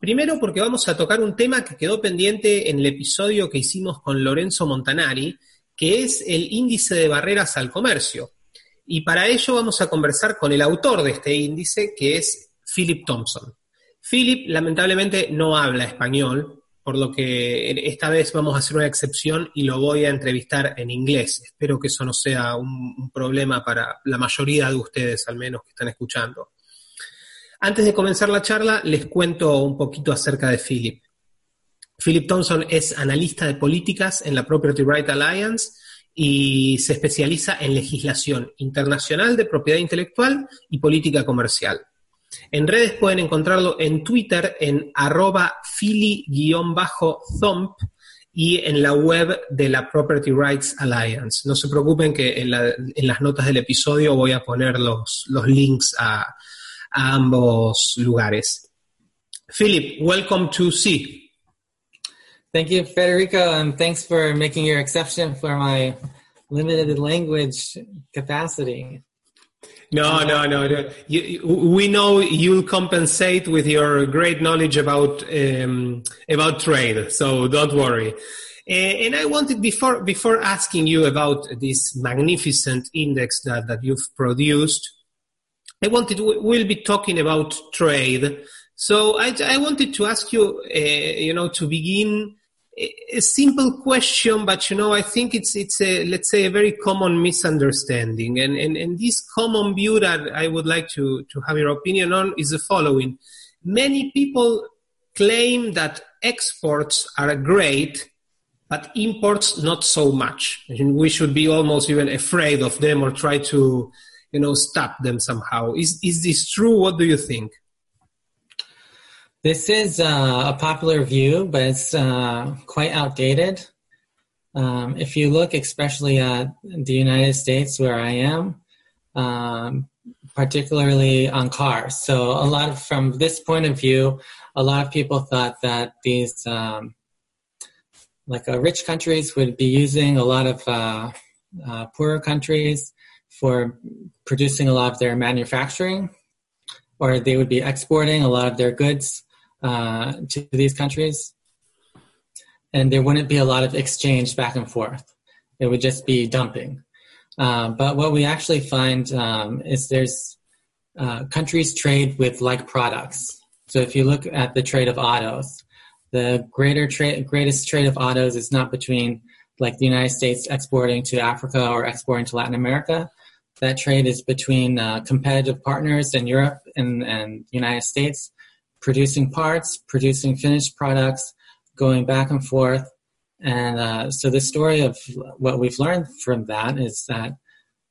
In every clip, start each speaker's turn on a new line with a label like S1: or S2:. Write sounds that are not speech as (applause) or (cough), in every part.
S1: Primero porque vamos a tocar un tema que quedó pendiente en el episodio que hicimos con Lorenzo Montanari, que es el índice de barreras al comercio. Y para ello vamos a conversar con el autor de este índice, que es Philip Thompson. Philip lamentablemente no habla español, por lo que esta vez vamos a hacer una excepción y lo voy a entrevistar en inglés. Espero que eso no sea un, un problema para la mayoría de ustedes, al menos que están escuchando. Antes de comenzar la charla, les cuento un poquito acerca de Philip. Philip Thompson es analista de políticas en la Property Right Alliance y se especializa en legislación internacional de propiedad intelectual y política comercial. En redes pueden encontrarlo en Twitter en arroba philly-thump y en la web de la Property Rights Alliance. No se preocupen que en, las notas del episodio voy a poner los links a, a ambos lugares. Philip, welcome to Sí.
S2: Thank you, Federico, and thanks for making your exception for my limited language capacity.
S1: No, no, no. no. You, we know you'll compensate with your great knowledge about um, about trade, so don't worry. Uh, and I wanted before before asking you about this magnificent index that, that you've produced, I wanted, we'll be talking about trade. So I, I wanted to ask you, uh, you know, to begin a simple question, but you know, I think it's it's a let's say a very common misunderstanding, and and and this common view that I would like to to have your opinion on is the following: many people claim that exports are great, but imports not so much. And we should be almost even afraid of them or try to you know stop them somehow. Is is this true? What do you think?
S2: This is uh, a popular view but it's uh, quite outdated. Um, if you look especially at the united states where i am um, particularly on cars. So a lot of from this point of view a lot of people thought that these um, like uh, rich countries would be using a lot of uh, uh, poorer countries for producing a lot of their manufacturing, or they would be exporting a lot of their goods uh, to these countries. And there wouldn't be a lot of exchange back and forth. It would just be dumping. Uh, but what we actually find um, is there's uh, countries trade with like products. So if you look at the trade of autos, the greater trade, greatest trade of autos is not between like the United States exporting to Africa or exporting to Latin America, that trade is between uh, competitive partners in Europe and, and United States, producing parts, producing finished products, going back and forth. And uh, so the story of what we've learned from that is that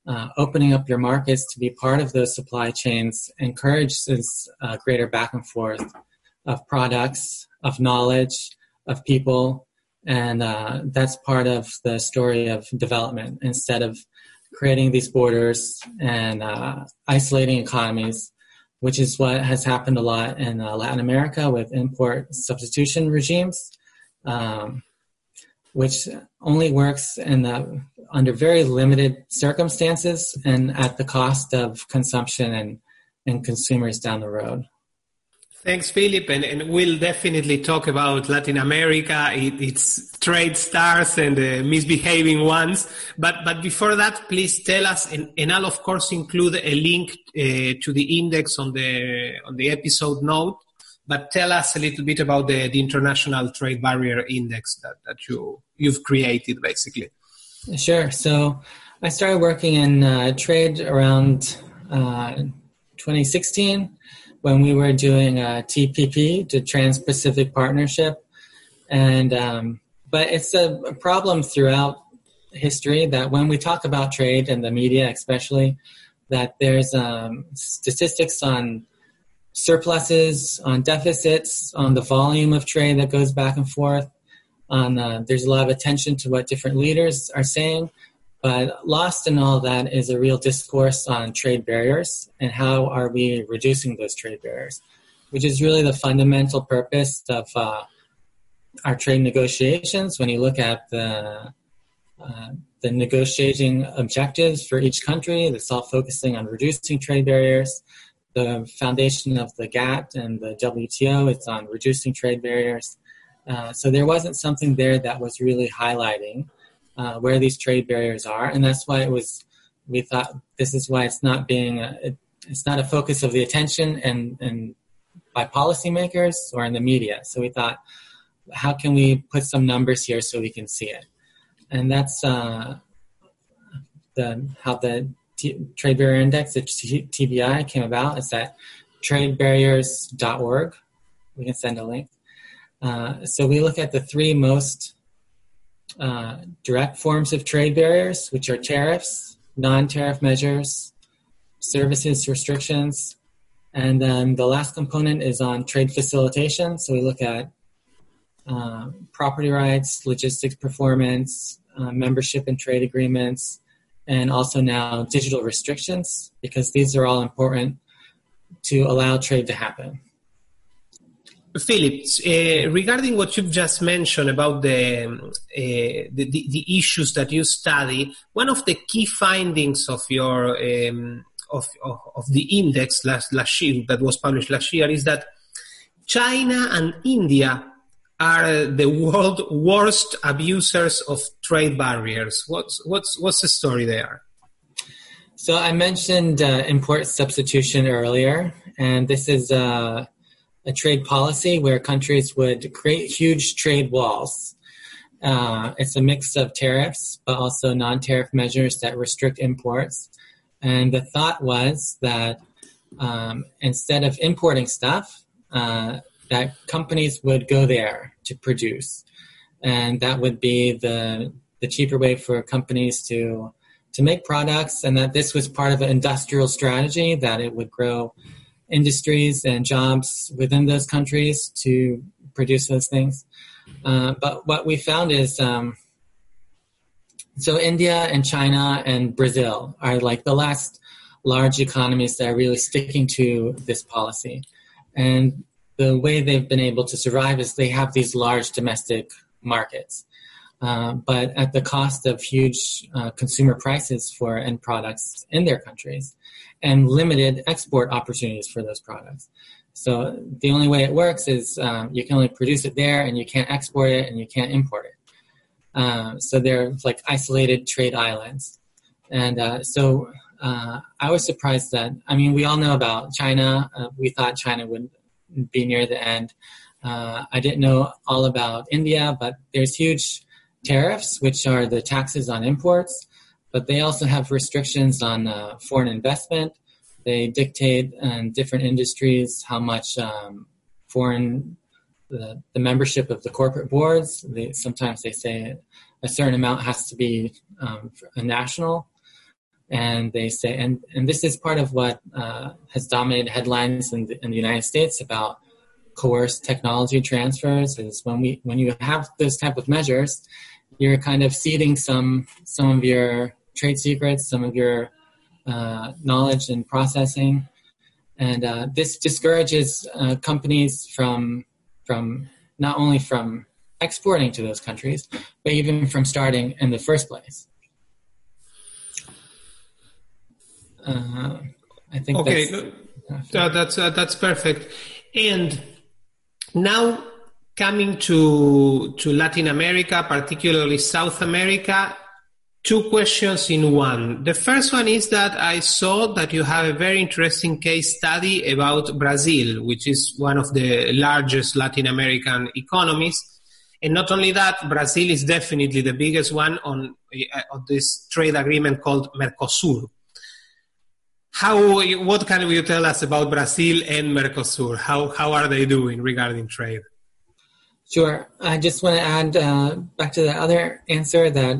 S2: uh, opening up your markets to be part of those supply chains encourages uh, greater back and forth of products, of knowledge, of people, and uh, that's part of the story of development instead of creating these borders and uh, isolating economies, which is what has happened a lot in uh, Latin America with import substitution regimes, um, which only works in the, under very limited circumstances and at the cost of consumption and, and consumers down the road.
S1: Thanks, Philip, and, and, we'll definitely talk about Latin America, it, its trade stars and uh, misbehaving ones. But but before that, please tell us, and, and I'll of course include a link uh, to the index on the on the episode note. But tell us a little bit about the, the international trade barrier index that, that you you've created, basically.
S2: Sure. So I started working in uh, trade around uh, 2016 when we were doing a TPP, the Trans-Pacific Partnership, and um, but it's a, a, problem throughout history that when we talk about trade and the media, especially, that there's um, statistics on surpluses, on deficits, on the volume of trade that goes back and forth. On uh, there's a lot of attention to what different leaders are saying, but lost in all that is a real discourse on trade barriers and how are we reducing those trade barriers, which is really the fundamental purpose of uh, our trade negotiations. When you look at the uh, the negotiating objectives for each country, it's all focusing on reducing trade barriers. The foundation of the GATT and the WTO, it's on reducing trade barriers. Uh, so there wasn't something there that was really highlighting uh, where these trade barriers are, and that's why it was. We thought this is why it's not being a, it, it's not a focus of the attention and and by policymakers or in the media. So we thought, how can we put some numbers here so we can see it? And that's uh, the how the T- trade barrier index, the T- TBI, came about. Is that tradebarriers.org? We can send a link. Uh, so we look at the three most uh, direct forms of trade barriers, which are tariffs, non tariff measures, services restrictions, and then the last component is on trade facilitation. So we look at uh, property rights, logistics performance, uh, membership in trade agreements, and also now digital restrictions, because these are all important to allow trade to happen.
S1: Philip, uh, regarding what you've just mentioned about the, uh, the, the, issues that you study, one of the key findings of your um, of, of, of, the index last, last year that was published last year is that China and India are the world worst abusers of trade barriers. What's what's what's the story there?
S2: So I mentioned uh, import substitution earlier, and this is. Uh, a trade policy where countries would create huge trade walls. Uh, it's a mix of tariffs, but also non tariff measures that restrict imports. And the thought was that um, instead of importing stuff, uh, that companies would go there to produce. And that would be the, the cheaper way for companies to, to make products, and that this was part of an industrial strategy that it would grow industries and jobs within those countries to produce those things. Uh, but what we found is um, so India and China and Brazil are like the last large economies that are really sticking to this policy. And the way they've been able to survive is they have these large domestic markets. Uh, but at the cost of huge uh, consumer prices for end products in their countries and limited export opportunities for those products. So the only way it works is um, you can only produce it there and you can't export it and you can't import it. Um, so they're like isolated trade islands. And uh, so uh, I was surprised that, I mean, we all know about China. We thought China would be near the end. Uh, I didn't know all about India, but there's huge tariffs, which are the taxes on imports but they also have restrictions on uh, foreign investment. They dictate in different industries how much um, foreign the, the, membership of the corporate boards. They, sometimes they say a certain amount has to be um, a national, and they say and and this is part of what uh, has dominated headlines in the, in the United States about coerced technology transfers. Is when we when you have those type of measures, you're kind of seeding some some of your trade secrets, some of your uh, knowledge and processing, and uh, this discourages uh, companies from from not only from exporting to those countries, but even from starting in the first place. Uh, I think
S1: okay. That's, that's, that's perfect. And now coming to, to Latin America, particularly South America, two questions in one. The first one is that I saw that you have a very interesting case study about Brazil, which is one of the largest Latin American economies. And not only that, Brazil is definitely the biggest one on, uh, on this trade agreement called Mercosur. How, what can you tell us about Brazil and Mercosur? How, how are they doing regarding trade?
S2: Sure. I just want to add uh, back to the other answer that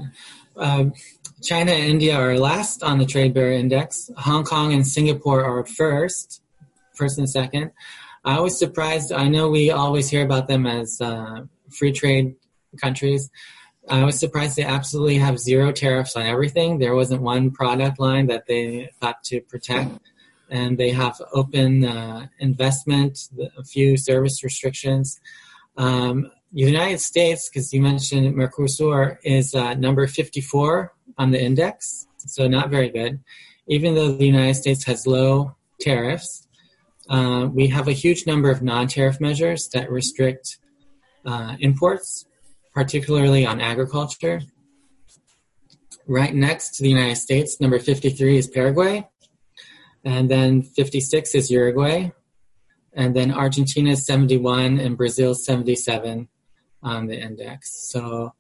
S2: um, China and India are last on the trade barrier index. Hong Kong and Singapore are first, first and second. I was surprised. I know we always hear about them as uh, free trade countries. I was surprised they absolutely have zero tariffs on everything. There wasn't one product line that they thought to protect. And they have open uh, investment, a few service restrictions. Um, United States, because you mentioned Mercosur, is uh, number 54 on the index, so not very good. Even though the United States has low tariffs, uh, we have a huge number of non tariff measures that restrict uh, imports, particularly on agriculture. Right next to the United States, number 53 is Paraguay, and then 56 is Uruguay, and then Argentina is 71 and Brazil 77 on the index. So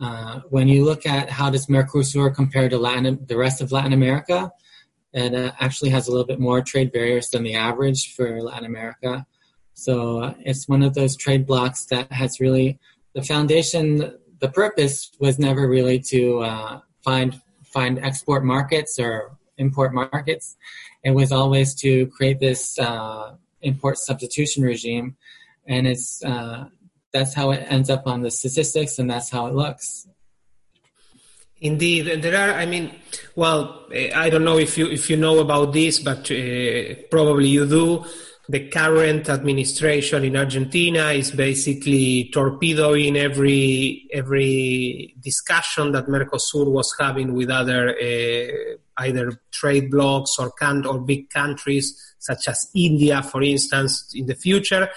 S2: uh, when you look at how does Mercosur compare to Latin, the rest of Latin America, it uh, actually has a little bit more trade barriers than the average for Latin America. So uh, it's one of those trade blocks that has really the foundation. The purpose was never really to uh, find find export markets or import markets. It was always to create this uh, import substitution regime, and it's uh, that's how it ends up on the statistics, and that's how it looks.
S1: Indeed, and there are. I mean, well, I don't know if you if you know about this, but uh, probably you do. The current administration in Argentina is basically torpedoing every every discussion that Mercosur was having with other uh, either trade blocs or can or big countries such as India, for instance, in the future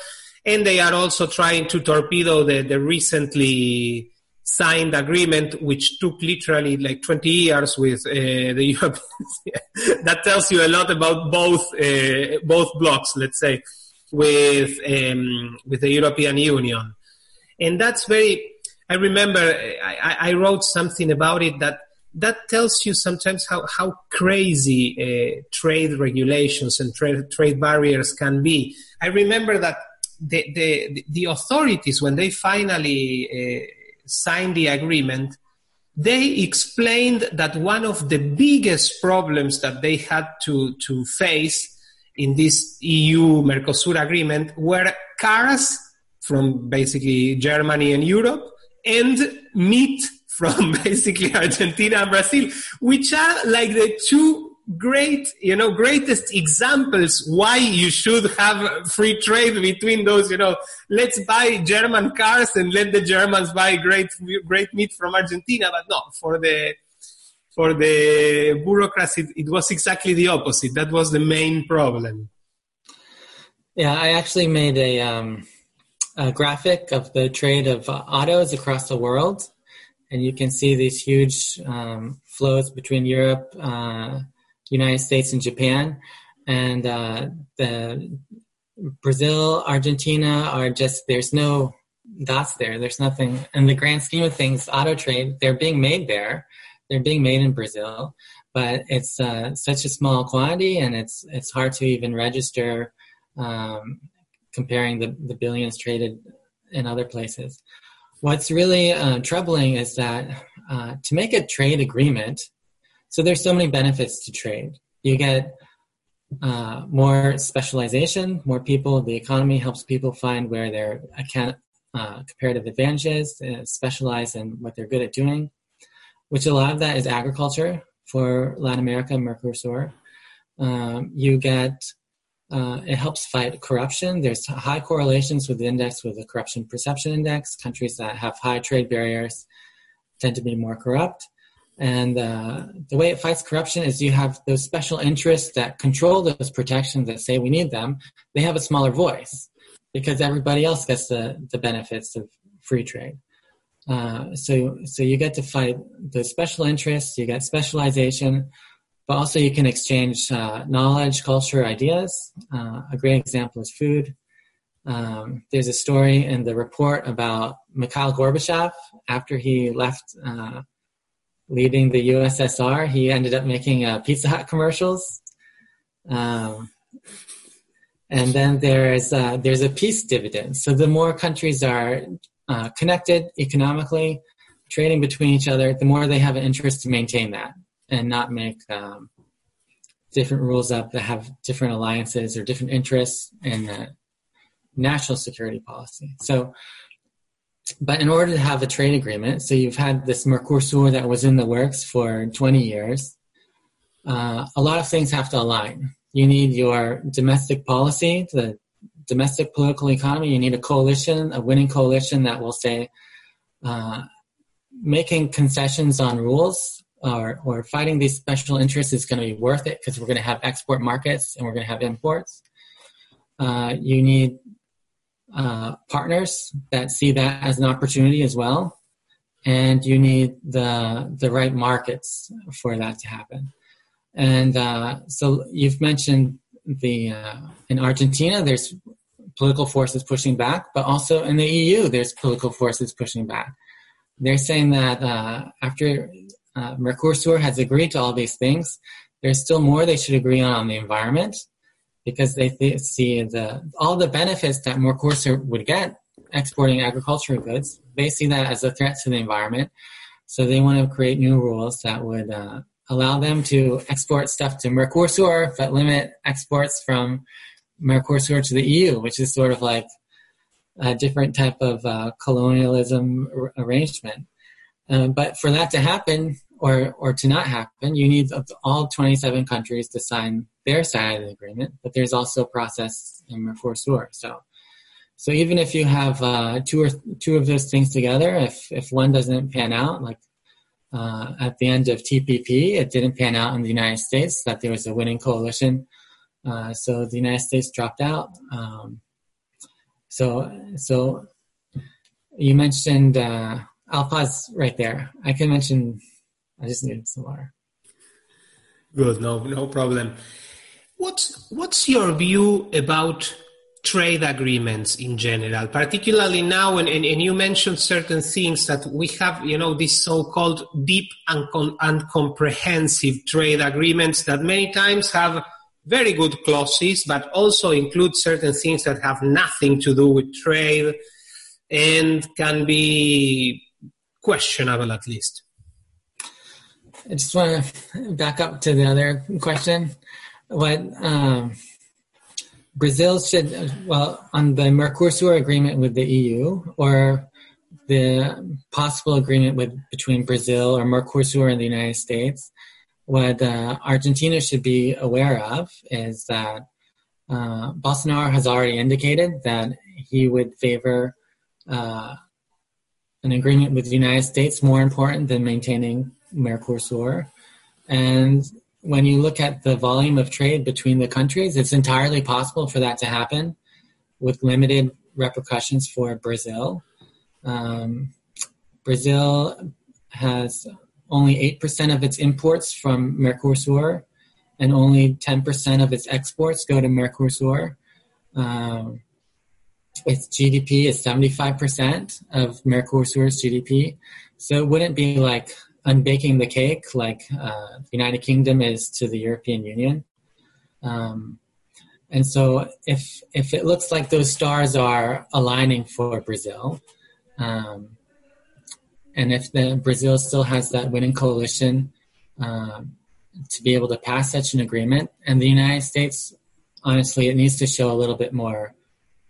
S1: and they are also trying to torpedo the, the recently signed agreement, which took literally like 20 years with uh, the (laughs) Europeans. that tells you a lot about both uh, both blocks, let's say, with um, with the European Union, and that's very. I remember I, I wrote something about it that that tells you sometimes how, how crazy uh, trade regulations and trade, trade barriers can be. I remember that the, the, the authorities, when they finally uh, signed the agreement, they explained that one of the biggest problems that they had to, to face in this EU Mercosur agreement were cars from basically Germany and Europe and meat from (laughs) basically Argentina and Brazil, which are like the two great, you know, greatest examples why you should have free trade between those, you know, let's buy German cars and let the Germans buy great, great meat from Argentina. But no, for the, for the bureaucrats, it, was exactly the opposite. That was the main problem.
S2: Yeah, I actually made a, um, a graphic of the trade of autos across the world. And you can see these huge um, flows between Europe, uh, United States and Japan, and uh, the Brazil, Argentina are just there's no dots there. There's nothing in the grand scheme of things. Auto trade, they're being made there. They're being made in Brazil, but it's uh, such a small quantity, and it's it's hard to even register um, comparing the, the billions traded in other places. What's really uh, troubling is that uh, to make a trade agreement, so there's so many benefits to trade. You get uh, more specialization, more people. The economy helps people find where their account, uh, comparative advantages, uh, specialize in what they're good at doing, which a lot of that is agriculture for Latin America, Mercosur. Um, you get uh, it helps fight corruption. There's high correlations with the index with the corruption perception index. Countries that have high trade barriers tend to be more corrupt. And uh, the way it fights corruption is you have those special interests that control those protections that say we need them. They have a smaller voice because everybody else gets the, the benefits of free trade. Uh, so, so you get to fight the special interests, you get specialization, but also you can exchange uh, knowledge, culture, ideas. Uh, a great example is food. Um, there's a story in the report about Mikhail Gorbachev after he left uh, leading the USSR. He ended up making uh, Pizza Hut commercials. Um, and then there's uh, there's a peace dividend. So the more countries are uh, connected economically, trading between each other, the more they have an interest to maintain that and not make um, different rules up that have different alliances or different interests in the national security policy. So but in order to have a trade agreement, so you've had this Mercosur that was in the works for 20 years, uh, a lot of things have to align. You need your domestic policy, the domestic political economy. You need a coalition, a winning coalition that will say, uh, making concessions on rules or, or fighting these special interests is going to be worth it because we're going to have export markets and we're going to have imports. Uh, you need uh, partners that see that as an opportunity as well, and you need the the right markets for that to happen. And uh, so you've mentioned the uh, in Argentina, there's political forces pushing back, but also in the EU, there's political forces pushing back. They're saying that uh, after uh, Mercosur has agreed to all these things, there's still more they should agree on on the environment because they th- see the all the benefits that Mercosur would get exporting agricultural goods. They see that as a threat to the environment, so they want to create new rules that would uh, allow them to export stuff to Mercosur, but limit exports from Mercosur to the EU, which is sort of like a different type of uh, colonialism r- arrangement. Um, but for that to happen, or or to not happen, you need all 27 countries to sign their side of the agreement. But there's also a process in Mercosur. So so even if you have uh, two or two of those things together, if if one doesn't pan out, like uh, at the end of TPP, it didn't pan out in the United States that there was a winning coalition. Uh, so the United States dropped out. Um, so so you mentioned. Uh, I'll pause right there. I can mention I just needed some water.
S1: Good, no, no problem. What's what's your view about trade agreements in general, particularly now? And, and, and you mentioned certain things that we have, you know, these so-called deep and, and comprehensive trade agreements that many times have very good clauses, but also include certain things that have nothing to do with trade and can be questionable at least.
S2: I just want to back up to the other question. What um, Brazil should, well, on the Mercosur agreement with the EU or the possible agreement with between Brazil or Mercosur and the United States, what uh, Argentina should be aware of is that uh, Bolsonaro has already indicated that he would favor uh, an agreement with the United States more important than maintaining Mercosur. And when you look at the volume of trade between the countries, it's entirely possible for that to happen with limited repercussions for Brazil. Um, Brazil has only 8% of its imports from Mercosur, and only 10% of its exports go to Mercosur. Um, its GDP is 75% of Mercosur's GDP. So it wouldn't be like unbaking the cake like uh, the United Kingdom is to the European Union. Um, and so if if it looks like those stars are aligning for Brazil, um, and if the Brazil still has that winning coalition um, to be able to pass such an agreement, and the United States, honestly, it needs to show a little bit more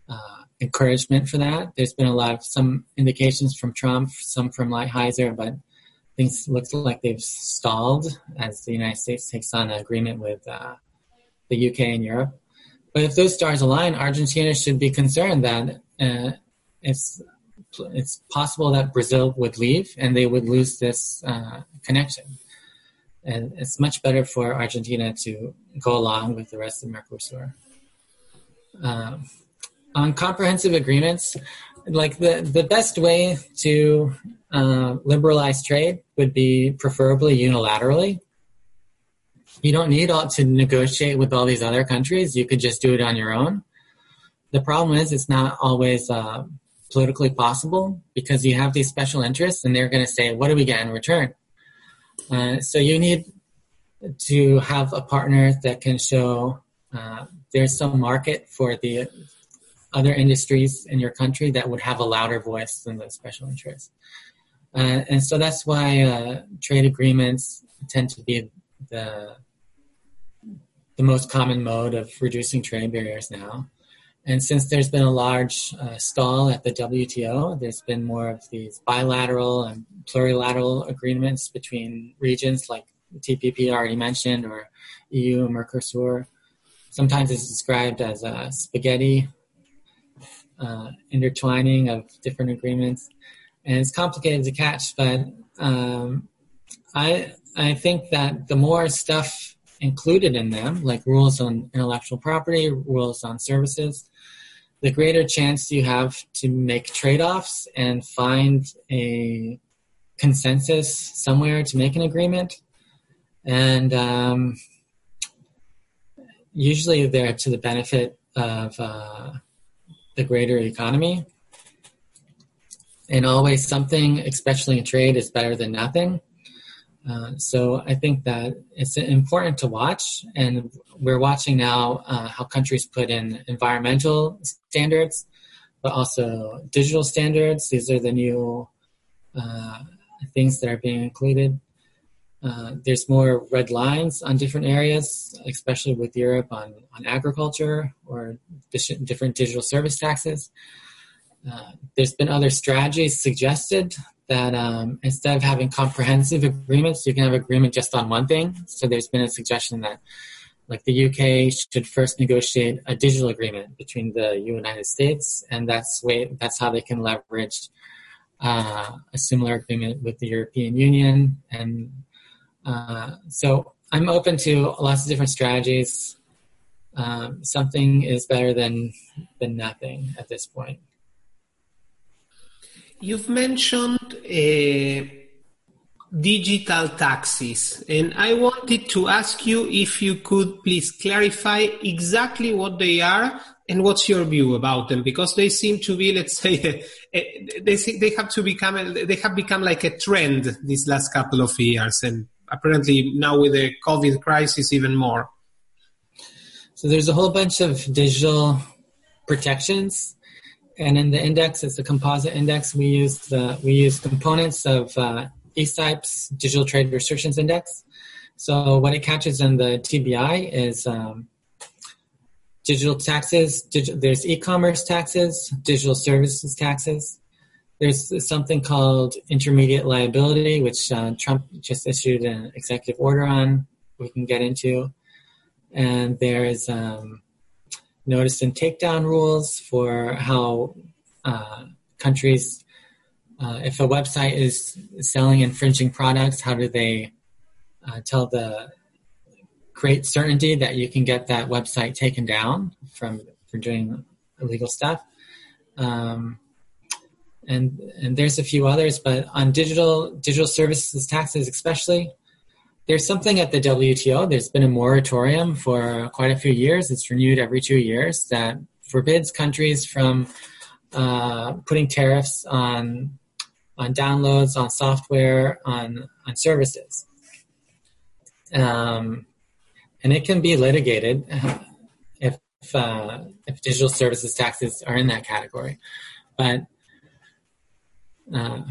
S2: uh, encouragement for that. There's been a lot of some indications from Trump, some from Lighthizer, but things looks like they've stalled as the United States takes on an agreement with uh, the UK and Europe. But if those stars align, Argentina should be concerned that uh, its it's possible that Brazil would leave and they would lose this uh, connection. And it's much better for Argentina to go along with the rest of Mercosur. Um, on comprehensive agreements, like the, the best way to uh, liberalize trade would be preferably unilaterally. You don't need all, to negotiate with all these other countries. You could just do it on your own. The problem is it's not always uh, politically possible because you have these special interests and they're going to say, what do we get in return? Uh, so you need to have a partner that can show uh, there's some market for the other industries in your country that would have a louder voice than the special interests. Uh, and so that's why uh, trade agreements tend to be the the most common mode of reducing trade barriers now. And since there's been a large uh, stall at the WTO, there's been more of these bilateral and plurilateral agreements between regions like TPP already mentioned or EU and Mercosur. Sometimes it's described as a spaghetti uh, intertwining of different agreements. And it's complicated to catch, but um, I, I think that the more stuff included in them, like rules on intellectual property, rules on services, the greater chance you have to make trade offs and find a consensus somewhere to make an agreement. And um, usually they're to the benefit of uh, the greater economy. And always something, especially in trade, is better than nothing. Uh, so I think that it's important to watch, and we're watching now uh, how countries put in environmental standards, but also digital standards. These are the new uh, things that are being included. Uh, there's more red lines on different areas, especially with Europe on, on agriculture or different digital service taxes. Uh, there's been other strategies suggested that um, instead of having comprehensive agreements, you can have agreement just on one thing. So there's been a suggestion that, like the UK should first negotiate a digital agreement between the United States, and that's way that's how they can leverage uh, a similar agreement with the European Union. And uh, so I'm open to lots of different strategies. Um, something is better than than nothing at this point.
S1: You've mentioned uh, digital taxis, and I wanted to ask you if you could please clarify exactly what they are and what's your view about them because they seem to be let's say (laughs) they they have to become they have become like a trend these last couple of years and apparently now with the covid crisis even more
S2: so there's a whole bunch of digital protections and in the index, it's a composite index. We use the we use components of uh, ECIPE's Digital Trade Restrictions Index. So what it catches in the TBI is um, digital taxes. Dig- there's e-commerce taxes, digital services taxes. There's something called intermediary liability, which uh, Trump just issued an executive order on. We can get into, and there's um, notice and takedown rules for how uh, countries, uh, if a website is selling infringing products, how do they uh, tell the create certainty that you can get that website taken down from for doing illegal stuff. Um, and and there's a few others, but on digital digital services taxes especially, there's something at the WTO. There's been a moratorium for quite a few years. It's renewed every two years that forbids countries from uh, putting tariffs on on downloads, on software, on on services. Um, and it can be litigated if uh, if digital services taxes are in that category, but. Uh,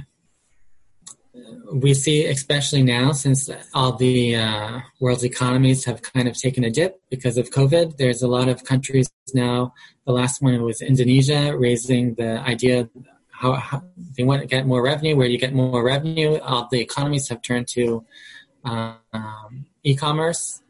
S2: we see, especially now, since all the uh, world's economies have kind of taken a dip because of COVID, there's a lot of countries now. The last one was Indonesia, raising the idea how, how they want to get more revenue. Where you get more revenue, all the economies have turned to um, e-commerce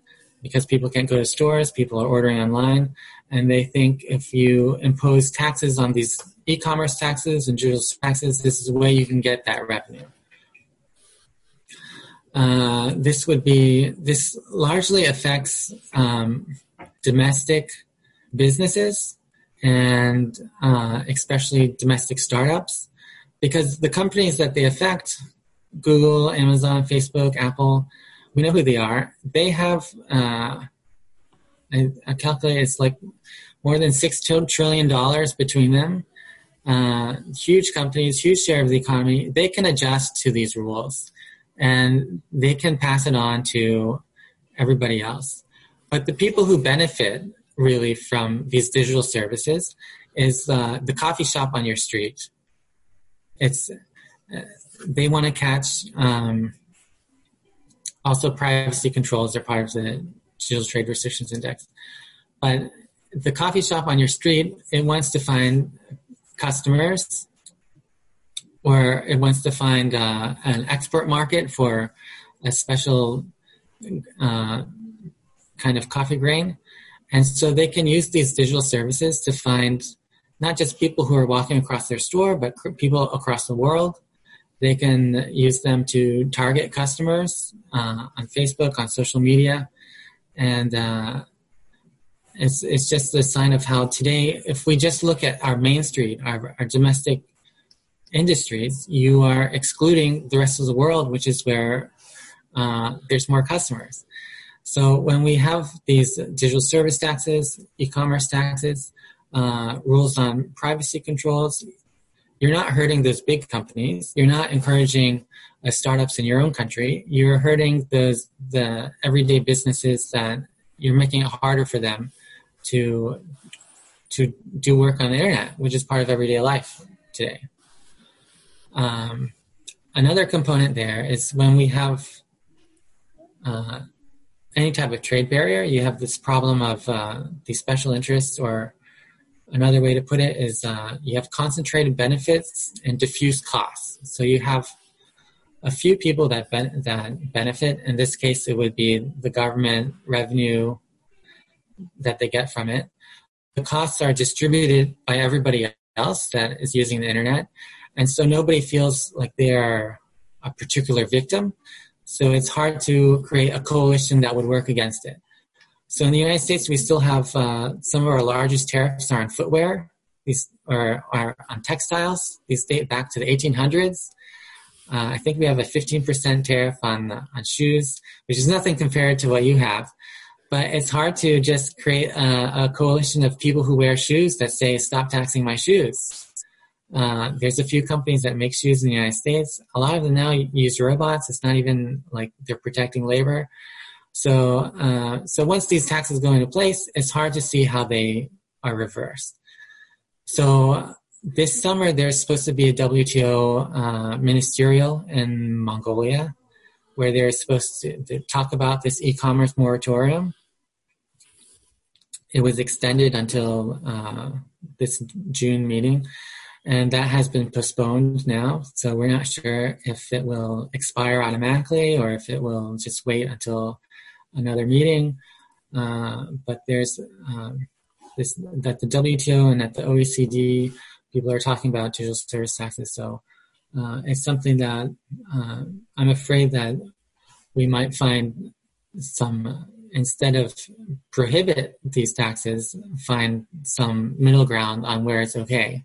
S2: because people can't go to stores, people are ordering online, and they think if you impose taxes on these e-commerce taxes and digital taxes, this is a way you can get that revenue. Uh, this would be this largely affects um, domestic businesses and uh, especially domestic startups because the companies that they affect google amazon facebook apple we know who they are they have uh, I, I calculate it's like more than six trillion dollars between them uh, huge companies huge share of the economy they can adjust to these rules and they can pass it on to everybody else. But the people who benefit really from these digital services is uh, the coffee shop on your street. It's uh, they want to catch um, also privacy controls are part of the Digital Trade Restrictions Index, but the coffee shop on your street it wants to find customers or it wants to find uh, an export market for a special uh, kind of coffee grain. And so they can use these digital services to find not just people who are walking across their store, but people across the world. They can use them to target customers uh, on Facebook, on social media. And uh, it's, it's just a sign of how today, if we just look at our main street, our, our domestic industries, you are excluding the rest of the world, which is where uh, there's more customers. So when we have these digital service taxes, e-commerce taxes, uh, rules on privacy controls, you're not hurting those big companies. You're not encouraging uh, startups in your own country. You're hurting those the everyday businesses that you're making it harder for them to to do work on the internet, which is part of everyday life today. Um, another component there is when we have uh, any type of trade barrier, you have this problem of uh, these special interests, or another way to put it is uh, you have concentrated benefits and diffuse costs. So you have a few people that ben- that benefit. In this case, it would be the government revenue that they get from it. The costs are distributed by everybody else that is using the internet, and so nobody feels like they are a particular victim. So it's hard to create a coalition that would work against it. So in the United States, we still have uh, some of our largest tariffs are on footwear, these are, are on textiles. These date back to the 1800s. Uh, I think we have a 15% tariff on on shoes, which is nothing compared to what you have. But it's hard to just create a, a coalition of people who wear shoes that say, "Stop taxing my shoes." Uh, there's a few companies that make shoes in the United States. A lot of them now use robots. It's not even like they're protecting labor. So, uh, so once these taxes go into place, it's hard to see how they are reversed. So this summer there's supposed to be a WTO uh, ministerial in Mongolia, where they're supposed to, to talk about this e-commerce moratorium. It was extended until uh, this June meeting and that has been postponed now. So we're not sure if it will expire automatically or if it will just wait until another meeting. Uh, but there's um, this that the WTO and that the OECD people are talking about digital service taxes. So uh, it's something that uh, I'm afraid that we might find some instead of prohibit these taxes, find some middle ground on where it's okay.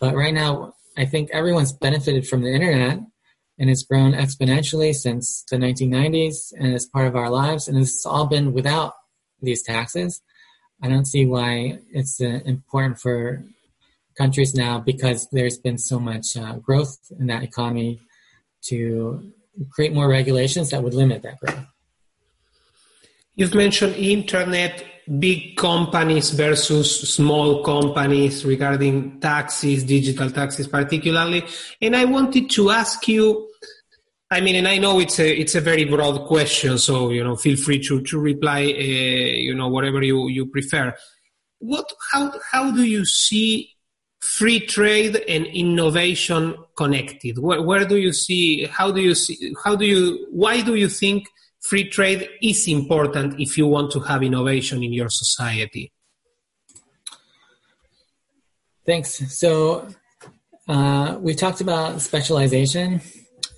S2: But right now, I think everyone's benefited from the internet and it's grown exponentially since the 1990s and it's part of our lives and it's all been without these taxes. I don't see why it's uh, important for countries now because there's been so much uh, growth in that economy to create more regulations that would limit that growth.
S1: You've mentioned internet big companies versus small companies regarding taxes, digital taxes particularly. And I wanted to ask you, I mean, and I know it's a it's a very broad question, so you know, feel free to to reply, uh, you know, whatever you you prefer. What how how do you see free trade and innovation connected? Where, where do you see? How do you see? How do you? Why do you think free trade is important if you want to have innovation in your society.
S2: Thanks. So uh, we talked about specialization,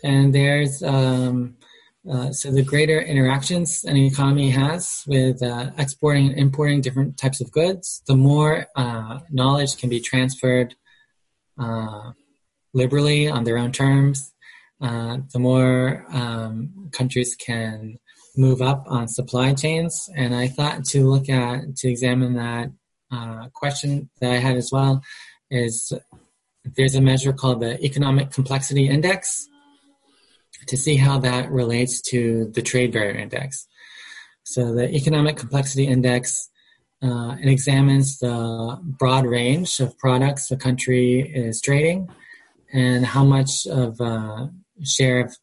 S2: and there's um, uh, so the greater interactions an economy has with uh, exporting and importing different types of goods, the more uh, knowledge can be transferred uh, liberally on their own terms. Uh, the more um, countries can move up on supply chains, and I thought to look at to examine that question that I had as well is there's a measure called the Economic Complexity Index to see how that relates to the Trade Barrier Index. So the Economic Complexity Index uh, it examines the broad range of products the country is trading and how much of uh, share of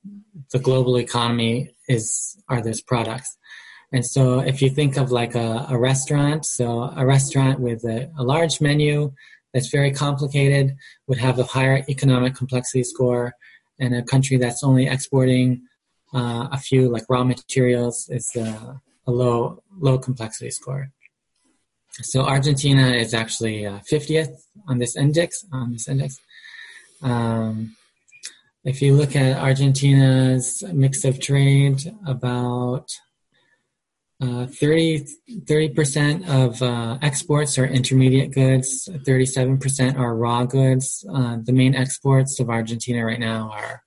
S2: the global economy is are those products. And so if you think of like a, a restaurant, so a restaurant with a, a large menu that's very complicated would have a higher economic complexity score, and a country that's only exporting uh, a few like raw materials is uh, a low low complexity score. So Argentina is actually uh, 50th on this index. On this index, um, if you look at Argentina's mix of trade, about uh, 30 percent of uh, exports are intermediate goods. Thirty-seven percent are raw goods. Uh, the main exports of Argentina right now are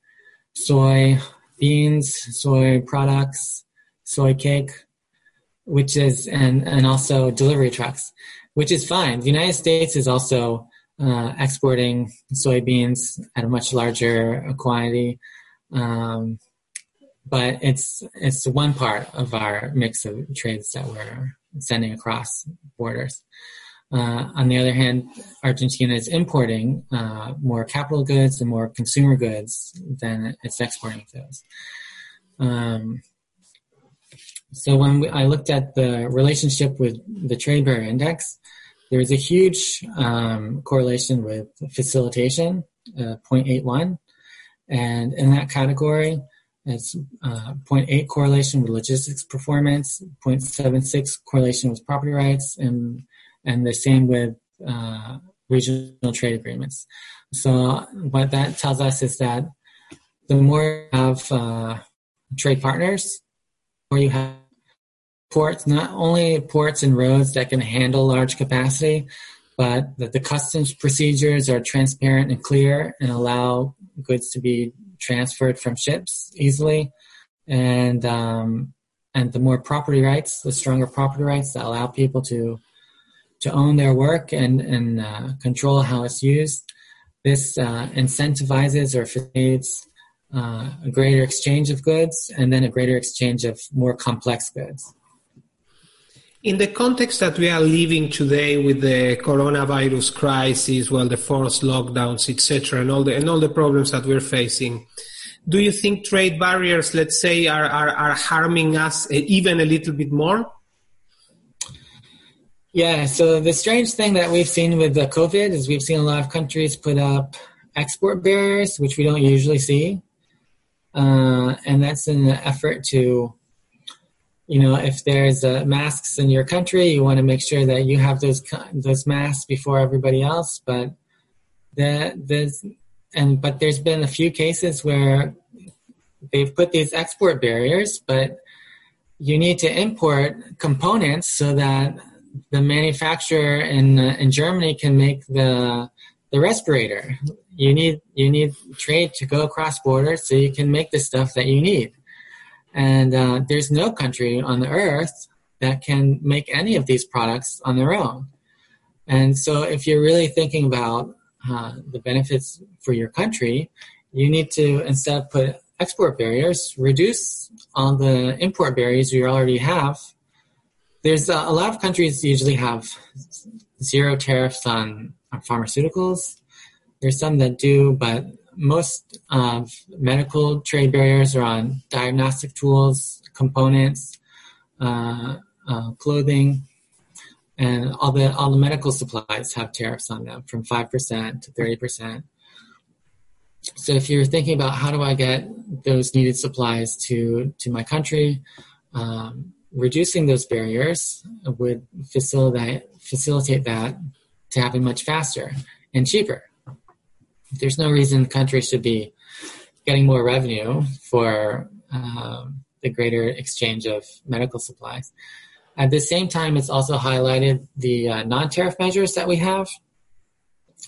S2: soy, beans, soy products, soy cake, which is and and also delivery trucks, which is fine. The United States is also uh, exporting soybeans at a much larger quantity. Um, but it's it's one part of our mix of trades that we're sending across borders. Uh, on the other hand, Argentina is importing uh, more capital goods and more consumer goods than it's exporting those. Um, so when we, I looked at the relationship with the trade barrier index, there is a huge um, correlation with facilitation, uh, 0.81, and in that category, it's uh, 0.8 correlation with logistics performance, 0.76 correlation with property rights, and and the same with uh, regional trade agreements. So what that tells us is that the more you have uh, trade partners, the more you have ports, not only ports and roads that can handle large capacity, but that the customs procedures are transparent and clear and allow goods to be transferred from ships easily, and um, and the more property rights, the stronger property rights that allow people to to own their work and and uh, control how it's used. This uh, incentivizes or facilitates uh, a greater exchange of goods and then a greater exchange of more complex goods.
S1: In the context that we are living today with the coronavirus crisis, well, the forced lockdowns, etc., and all the and all the problems that we're facing, do you think trade barriers, let's say, are are, are harming us even a little bit more?
S2: Yeah. So the strange thing that we've seen with the COVID is we've seen a lot of countries put up export barriers, which we don't usually see, uh, and that's in an effort to you know, if there's uh, masks in your country, you want to make sure that you have those those masks before everybody else. But there's and but there's been a few cases where they've put these export barriers, but you need to import components so that the manufacturer in uh, in Germany can make the the respirator. You need you need trade to go across borders so you can make the stuff that you need. And uh, there's no country on the earth that can make any of these products on their own. And so, if you're really thinking about uh, the benefits for your country, you need to instead put export barriers, reduce all the import barriers you already have. There's uh, a lot of countries usually have zero tariffs on, on pharmaceuticals. There's some that do, but most of medical trade barriers are on diagnostic tools, components, uh, uh, clothing, and all the all the medical supplies have tariffs on them from five percent to thirty percent. So if you're thinking about how do I get those needed supplies to to my country, um, reducing those barriers would facilitate facilitate that to happen much faster. and cheaper. There's no reason countries should be getting more revenue for um, the greater exchange of medical supplies. At the same time, it's also highlighted the uh, non tariff measures that we have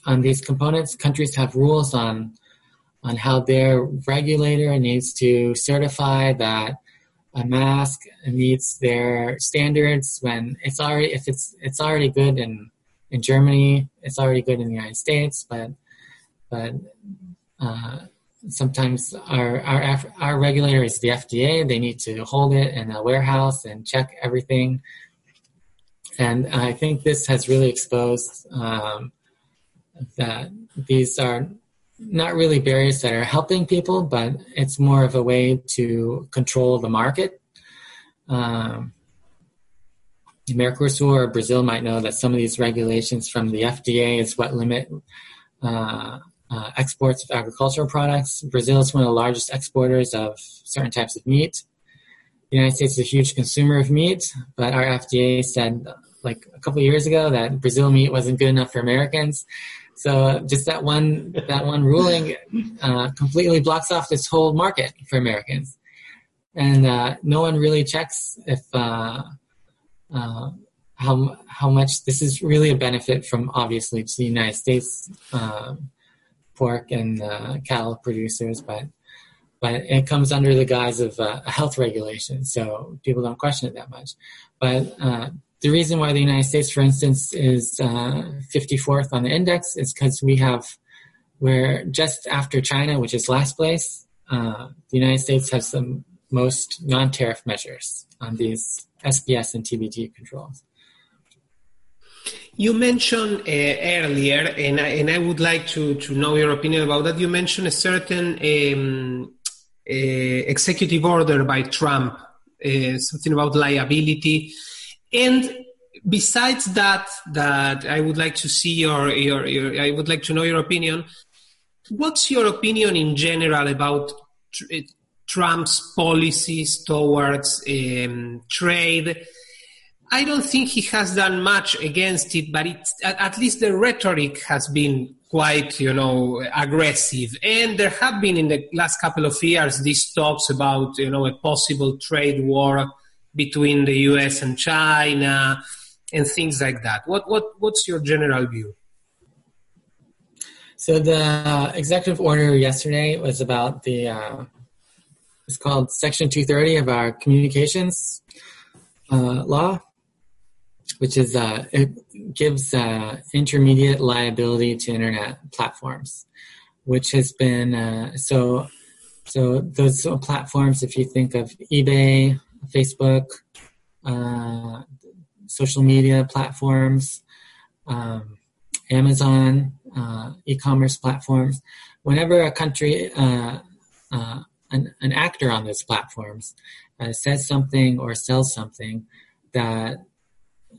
S2: on these components. Countries have rules on on how their regulator needs to certify that a mask meets their standards when it's already if it's it's already good in in Germany, it's already good in the United States, but but uh, sometimes our, our our regulator is the FDA. They need to hold it in a warehouse and check everything. And I think this has really exposed um, that these are not really barriers that are helping people, but it's more of a way to control the market. Um, Mercosur or Brazil might know that some of these regulations from the FDA is what limit uh, exports of agricultural products. Brazil is one of the largest exporters of certain types of meat. The United States is a huge consumer of meat, but our FDA said like a couple years ago that Brazil meat wasn't good enough for Americans. So just that one that one ruling uh, completely blocks off this whole market for Americans, and uh, no one really checks if uh, uh how how much this is really a benefit from obviously to the United States um, pork and uh, cattle producers, but but it comes under the guise of uh, a health regulation, so people don't question it that much. But uh, the reason why the United States, for instance, is uh, 54th on the index is because we have we're just after China, which is last place. Uh, the United States has the most non-tariff measures on these SPS and TBT controls.
S1: You mentioned uh, earlier, and I, and I would like to, to know your opinion about that. You mentioned a certain um, uh, executive order by Trump, uh, something about liability. And besides that, that I would like to see your, your, your I would like to know your opinion. What's your opinion in general about tr- Trump's policies towards um, trade? I don't think he has done much against it, but it's, at least the rhetoric has been quite, you know, aggressive. And there have been in the last couple of years these talks about, you know, a possible trade war between the US and China and things like that. What, what, what's your general view?
S2: So the executive order yesterday was about the, uh, it's called Section 230 of our communications uh, law which is uh, it gives uh, intermediary liability to internet platforms, which has been uh, so. So those platforms, if you think of eBay, Facebook, uh, social media platforms, um, Amazon, uh, e-commerce platforms, whenever a country, uh, an, an actor on those platforms says something or sells something that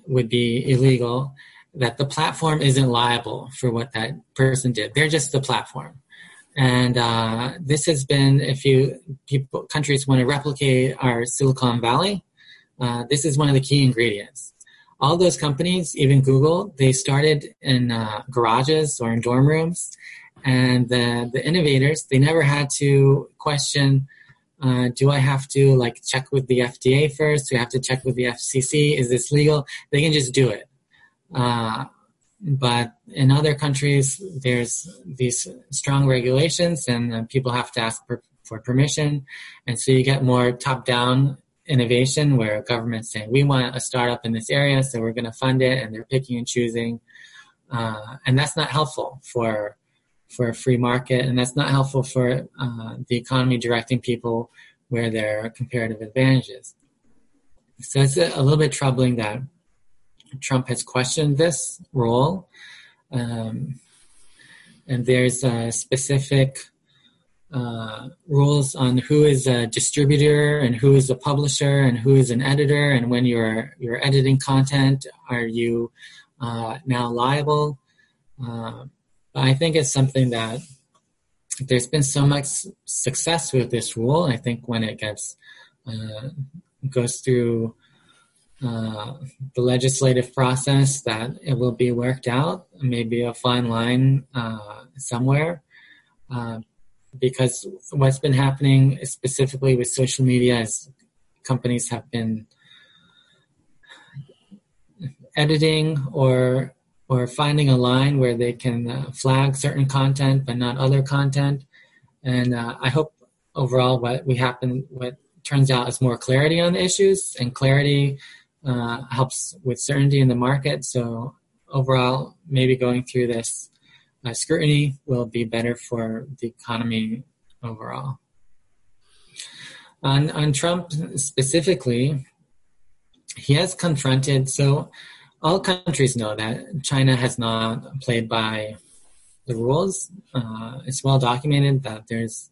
S2: would be illegal, that the platform isn't liable for what that person did. They're just the platform. And uh, this has been, if you people countries want to replicate our Silicon Valley, uh, this is one of the key ingredients. All those companies, even Google, they started in uh, garages or in dorm rooms, and the the innovators they never had to question uh, do I have to like check with the FDA first? Do I have to check with the FCC? Is this legal? They can just do it. Uh, but in other countries, there's these strong regulations, and uh, people have to ask per, for permission, and so you get more top-down innovation where governments saying we want a startup in this area, so we're going to fund it, and they're picking and choosing, uh, and that's not helpful for for a free market, and that's not helpful for uh, the economy directing people where there are comparative advantages. So it's a, little bit troubling that Trump has questioned this role, um, and there's uh, specific uh, rules on who is a distributor and who is a publisher and who is an editor, and when you're you're editing content, are you uh, now liable? I think it's something that there's been so much success with this rule. I think when it gets uh, goes through uh, the legislative process that it will be worked out, maybe a fine line uh, somewhere. Uh, because what's been happening specifically with social media is companies have been editing or or finding a line where they can uh, flag certain content but not other content. And uh, i hope overall what we happen what turns out is more clarity on the issues and clarity uh, helps with certainty in the market. So overall maybe going through this uh, scrutiny will be better for the economy overall. On, on trump specifically he has confronted so all countries know that China has not played by the rules. Uh, it's well documented that there's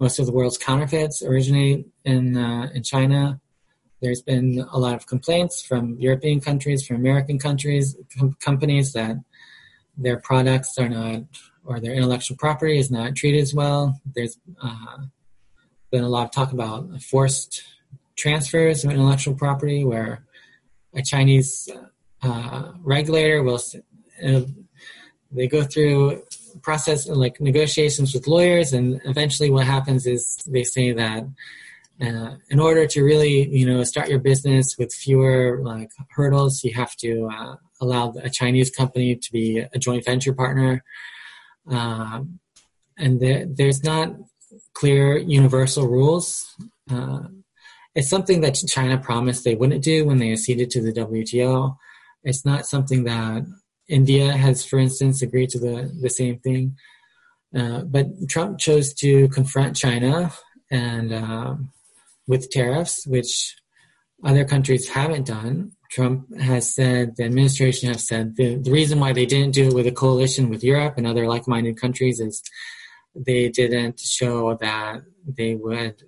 S2: most of the world's counterfeits originate in uh, in China. There's been a lot of complaints from European countries, from American countries, com- companies that their products are not, or their intellectual property is not treated as well. There's uh, been a lot of talk about forced transfers of intellectual property, where a Chinese uh, regulator will uh, they go through process like negotiations with lawyers and eventually what happens is they say that uh, in order to really you know start your business with fewer like hurdles you have to uh, allow a chinese company to be a joint venture partner. Um, and there, there's not clear universal rules. Uh, it's something that china promised they wouldn't do when they acceded to the wto it's not something that India has, for instance, agreed to the, the same thing. Uh, but Trump chose to confront China and uh, with tariffs, which other countries haven't done. Trump has said, the administration has said, the, the reason why they didn't do it with a coalition with Europe and other like minded countries is they didn't show that they would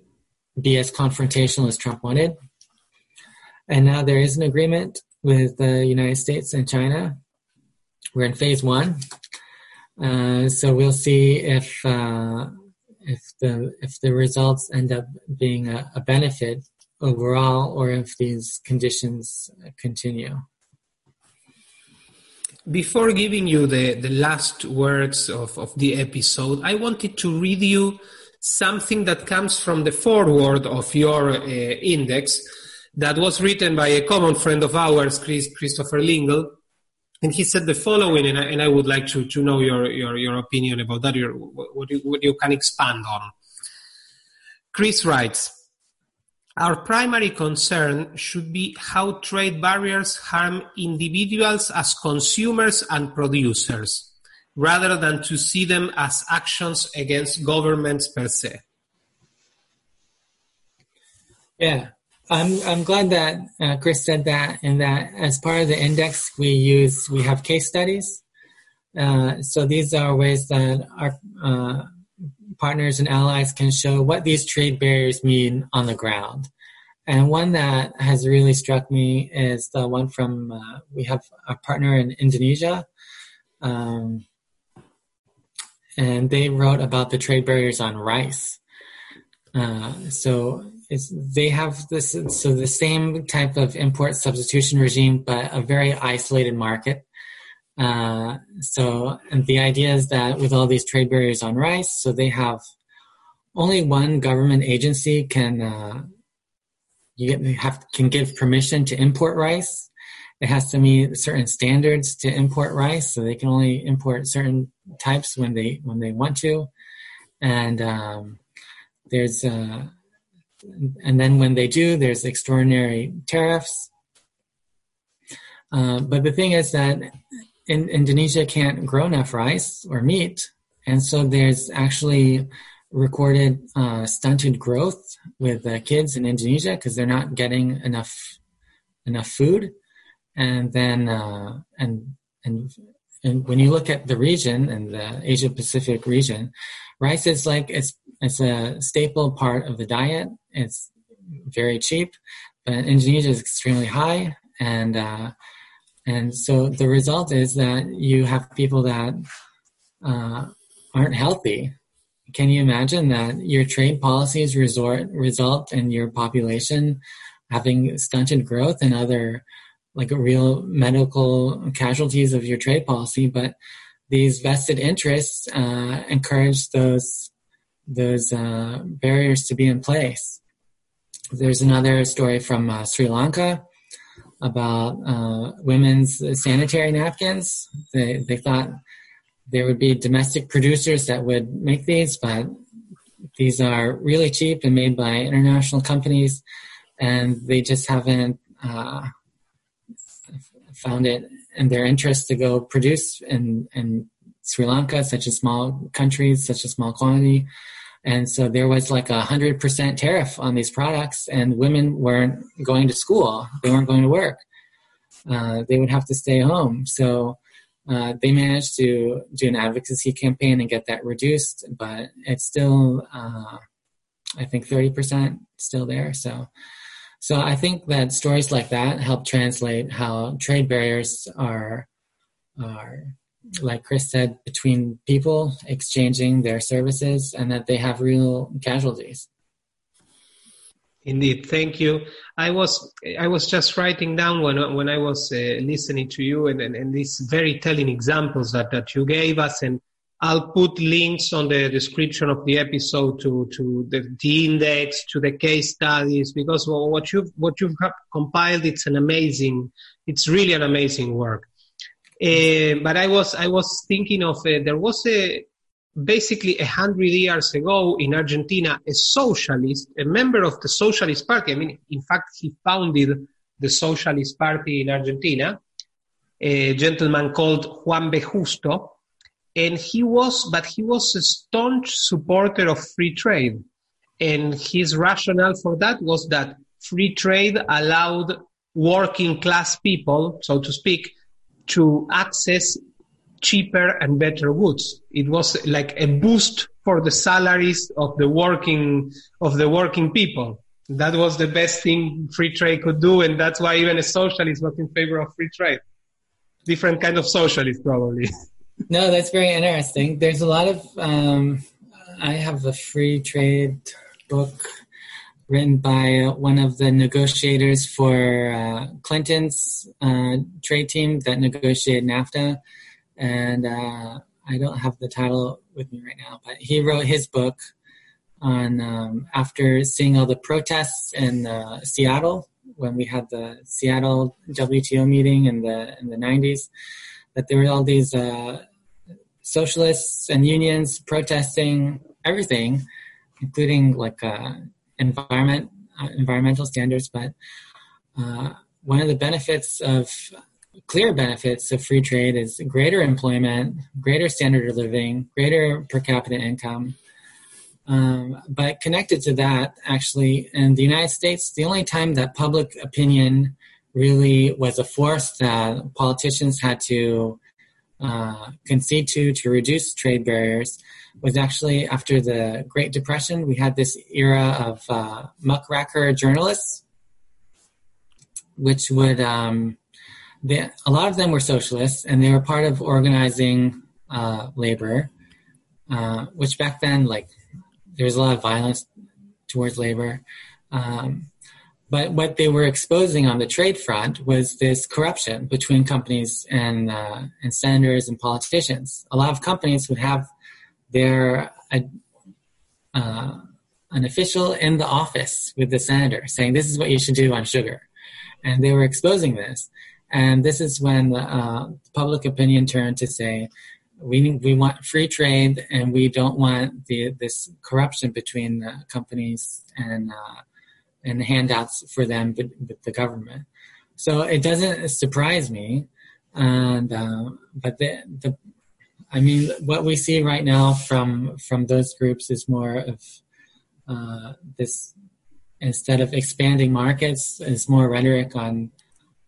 S2: be as confrontational as Trump wanted. And now there is an agreement with the United States and China. We're in phase one, uh, so we'll see if uh, if the if the results end up being a, a benefit overall, or if these conditions continue.
S1: Before giving you the, the last words of, of the episode, I wanted to read you something that comes from the foreword of your uh, index that was written by a common friend of ours, Chris, Christopher Lingle. And he said the following, and I, and I would like to, to know your, your, your opinion about that, your, what, you, what you can expand on. Chris writes, our primary concern should be how trade barriers harm individuals as consumers and producers, rather than to see them as actions against governments per se.
S2: Yeah, I'm I'm glad that uh, Chris said that, and that as part of the index we use we have case studies. Uh, so these are ways that our uh, partners and allies can show what these trade barriers mean on the ground. And one that has really struck me is the one from uh, we have a partner in Indonesia, um, and they wrote about the trade barriers on rice. Uh, so it's, they have this so the same type of import substitution regime, but a very isolated market. Uh, so and the idea is that with all these trade barriers on rice, so they have only one government agency can uh, you have can give permission to import rice. It has to meet certain standards to import rice, so they can only import certain types when they when they want to, and um, there's uh, and then when they do, there's extraordinary tariffs. Uh, but the thing is that in, Indonesia can't grow enough rice or meat, and so there's actually recorded uh, stunted growth with uh, kids in Indonesia because they're not getting enough enough food, and then uh, and and and when you look at the region and the Asia Pacific region, rice is like it's it's a staple part of the diet. It's very cheap, but Indonesia is extremely high, and uh, and so the result is that you have people that uh, aren't healthy. Can you imagine that your trade policies resort result in your population having stunted growth and other like real medical casualties of your trade policy, but these vested interests uh, encourage those those uh, barriers to be in place. There's another story from uh, Sri Lanka about uh, women's sanitary napkins. They they thought there would be domestic producers that would make these, but these are really cheap and made by international companies, and they just haven't uh, found it in their interest to go produce in, in Sri Lanka, such a small countries, such a small quantity. And so there was like a hundred percent tariff on these products, and women weren't going to school; they weren't going to work. Uh, they would have to stay home. So uh, they managed to do an advocacy campaign and get that reduced, but it's still, uh, I think, thirty percent still there. So so I think that stories like that help translate how trade barriers are, are like Chris said, between people exchanging their services and that they have real casualties.
S1: Indeed, thank you. I was I was just writing down when when I was uh, listening to you and, and, and these very telling examples that, that you gave us and I'll put links on the description of the episode to, to the, the index, to the case studies, because what you've, what you've compiled, it's an amazing, it's really an amazing work. Uh, but I was, I was thinking of, uh, there was a, basically a hundred years ago in Argentina, a socialist, a member of the Socialist Party. I mean, in fact, he founded the Socialist Party in Argentina, a gentleman called Juan B. Justo and he was, but he was a staunch supporter of free trade. And his rationale for that was that free trade allowed working class people, so to speak, to access cheaper and better goods. It was like a boost for the salaries of the working, of the working people. That was the best thing free trade could do. And that's why even a socialist was in favor of free trade. Different kind of socialist, probably. (laughs)
S2: No, that's very interesting. There's a lot of. Um, I have a free trade book written by one of the negotiators for uh, Clinton's uh, trade team that negotiated NAFTA, and uh, I don't have the title with me right now, but he wrote his book on um, after seeing all the protests in uh, Seattle when we had the Seattle WTO meeting in the in the 90s that there were all these uh, socialists and unions protesting everything, including like uh, environment uh, environmental standards. But uh, one of the benefits of clear benefits of free trade is greater employment, greater standard of living, greater per capita income. Um, but connected to that, actually, in the United States, the only time that public opinion really was a force that politicians had to uh, concede to to reduce trade barriers was actually after the Great Depression. We had this era of uh, muckraker journalists, which would um, they, a lot of them were socialists, and they were part of organizing uh, labor, uh, which back then, like, there was a lot of violence towards labor. Um, but what they were exposing on the trade front was this corruption between companies and uh, and senators and politicians. A lot of companies would have their uh, uh, an official in the office with the senator saying, "This is what you should do on sugar," and they were exposing this. And this is when uh, public opinion turned to say, we we want free trade and we don't want the this corruption between companies and uh, and handouts for them with the government. So it doesn't surprise me, and uh, but the the I mean what we see right now from from those groups is more of uh, this instead of expanding markets, it's more rhetoric on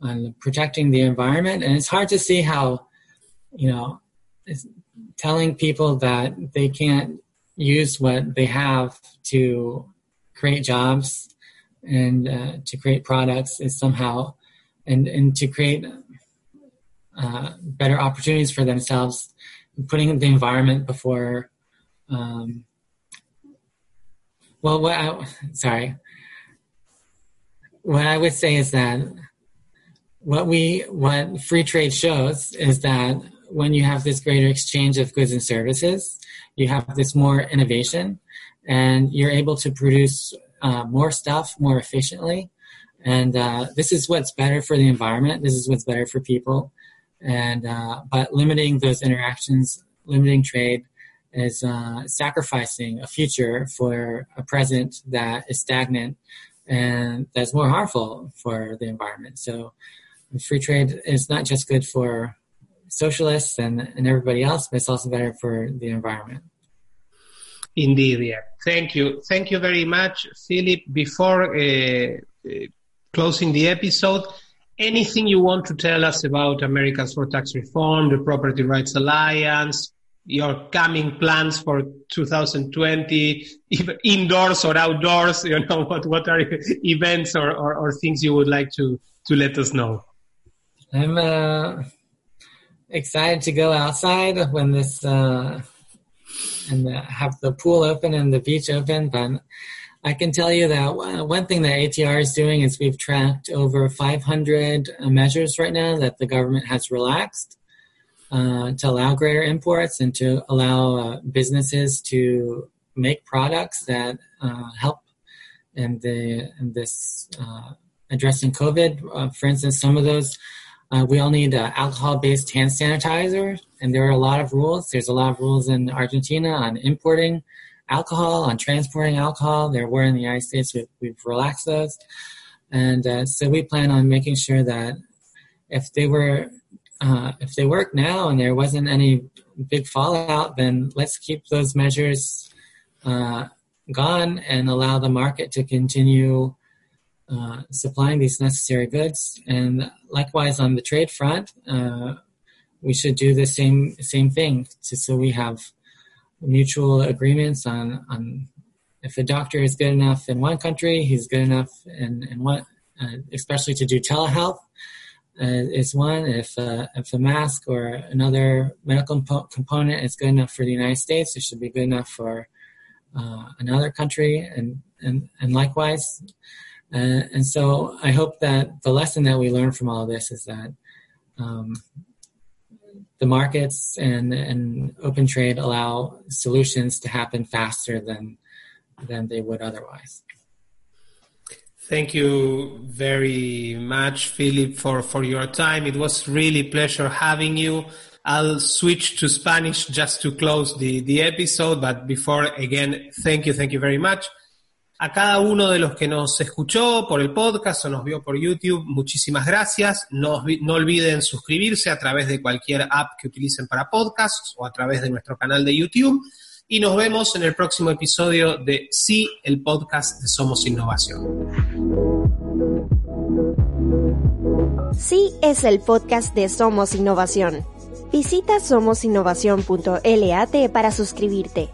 S2: on protecting the environment, and it's hard to see how you know telling people that they can't use what they have to create jobs and uh, to create products is somehow and and to create uh, better opportunities for themselves putting the environment before um, well what I, sorry. What I would say is that what we what free trade shows is that when you have this greater exchange of goods and services, you have this more innovation, and you're able to produce uh, more stuff more efficiently. And uh, this is what's better for the environment. This is what's better for people. And uh, but limiting those interactions, limiting trade, is uh, sacrificing a future for a present that is stagnant and that's more harmful for the environment. So free trade is not just good for socialists and, and everybody else, but it's also better for the environment.
S1: Indeed, yeah. Thank you. Thank you very much, Philip. Before uh, uh, closing the episode, anything you want to tell us about Americans for Tax Reform, the Property Rights Alliance, your coming plans for 2020, either indoors or outdoors? You know, what, what are (laughs) events or, or, or things you would like to, to let us know?
S2: I'm uh, excited to go outside when this uh, and have the pool open and the beach open. But I can tell you that one thing that ATR is doing is we've tracked over 500 measures right now that the government has relaxed uh, to allow greater imports and to allow uh, businesses to make products that uh, help in the in this uh, addressing COVID. Uh, for instance, some of those uh, we all need alcohol-based hand sanitizer, and there are a lot of rules. There's a lot of rules in Argentina on importing alcohol, on transporting alcohol. There were in the United States. We've, we've relaxed those, and uh, so we plan on making sure that if they were uh, if they work now and there wasn't any big fallout, then let's keep those measures uh, gone and allow the market to continue uh, supplying these necessary goods. And likewise, on the trade front, uh, we should do the same same thing. To, so we have mutual agreements on on if a doctor is good enough in one country, he's good enough in in one, uh, especially to do telehealth. Uh, is one. If uh, if a mask or another medical compo- component is good enough for the United States, it should be good enough for uh, another country, and and and likewise. Uh, and so I hope that the lesson that we learn from all this is that um, the markets and, and open trade allow solutions to happen faster than than they would otherwise.
S1: Thank you very much, Philip, for, for your time. It was really pleasure having you. I'll switch to Spanish just to close the, the episode, but before, again, thank you, thank you very much. A cada uno de los que nos escuchó por el podcast o nos vio por YouTube, muchísimas gracias. No, no, olviden suscribirse a través de cualquier app que utilicen para podcasts o a través de nuestro canal de YouTube. Y nos vemos en el próximo episodio de Sí, el podcast de Somos Innovación.
S3: Sí es el podcast de Somos Innovación. Visita somosinnovación.lat para suscribirte.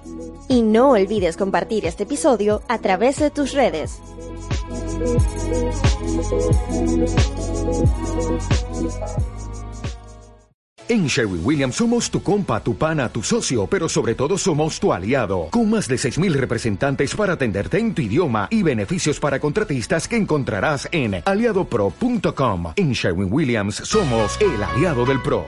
S3: Y no olvides compartir este episodio a través de tus redes.
S4: En Sherwin Williams somos tu compa, tu pana, tu socio, pero sobre todo somos tu aliado, con más de 6.000 representantes para atenderte en tu idioma y beneficios para contratistas que encontrarás en aliadopro.com. En Sherwin Williams somos el aliado del PRO.